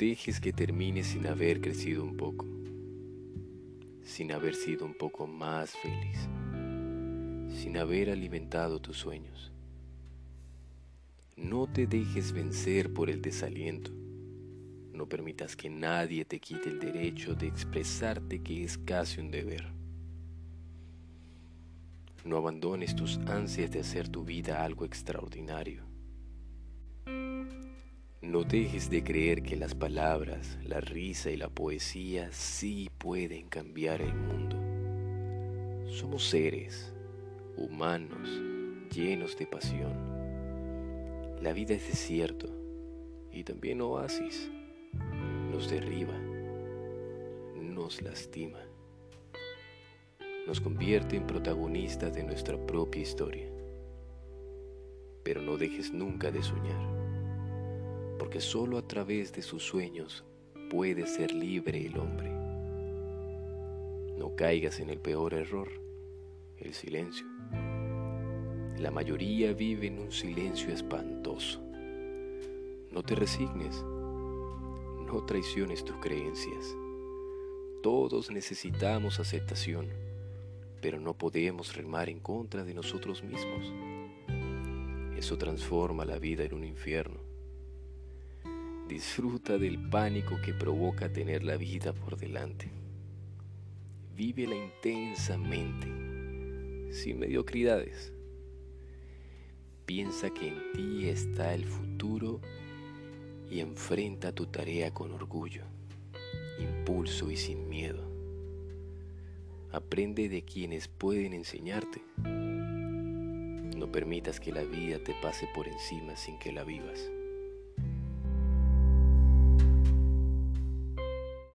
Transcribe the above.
dejes que termine sin haber crecido un poco, sin haber sido un poco más feliz, sin haber alimentado tus sueños. No te dejes vencer por el desaliento. No permitas que nadie te quite el derecho de expresarte que es casi un deber. No abandones tus ansias de hacer tu vida algo extraordinario. No dejes de creer que las palabras, la risa y la poesía sí pueden cambiar el mundo. Somos seres humanos llenos de pasión. La vida es desierto y también oasis. Nos derriba, nos lastima, nos convierte en protagonistas de nuestra propia historia. Pero no dejes nunca de soñar porque solo a través de sus sueños puede ser libre el hombre. No caigas en el peor error, el silencio. La mayoría vive en un silencio espantoso. No te resignes, no traiciones tus creencias. Todos necesitamos aceptación, pero no podemos remar en contra de nosotros mismos. Eso transforma la vida en un infierno. Disfruta del pánico que provoca tener la vida por delante. Vívela intensamente, sin mediocridades. Piensa que en ti está el futuro y enfrenta tu tarea con orgullo, impulso y sin miedo. Aprende de quienes pueden enseñarte. No permitas que la vida te pase por encima sin que la vivas.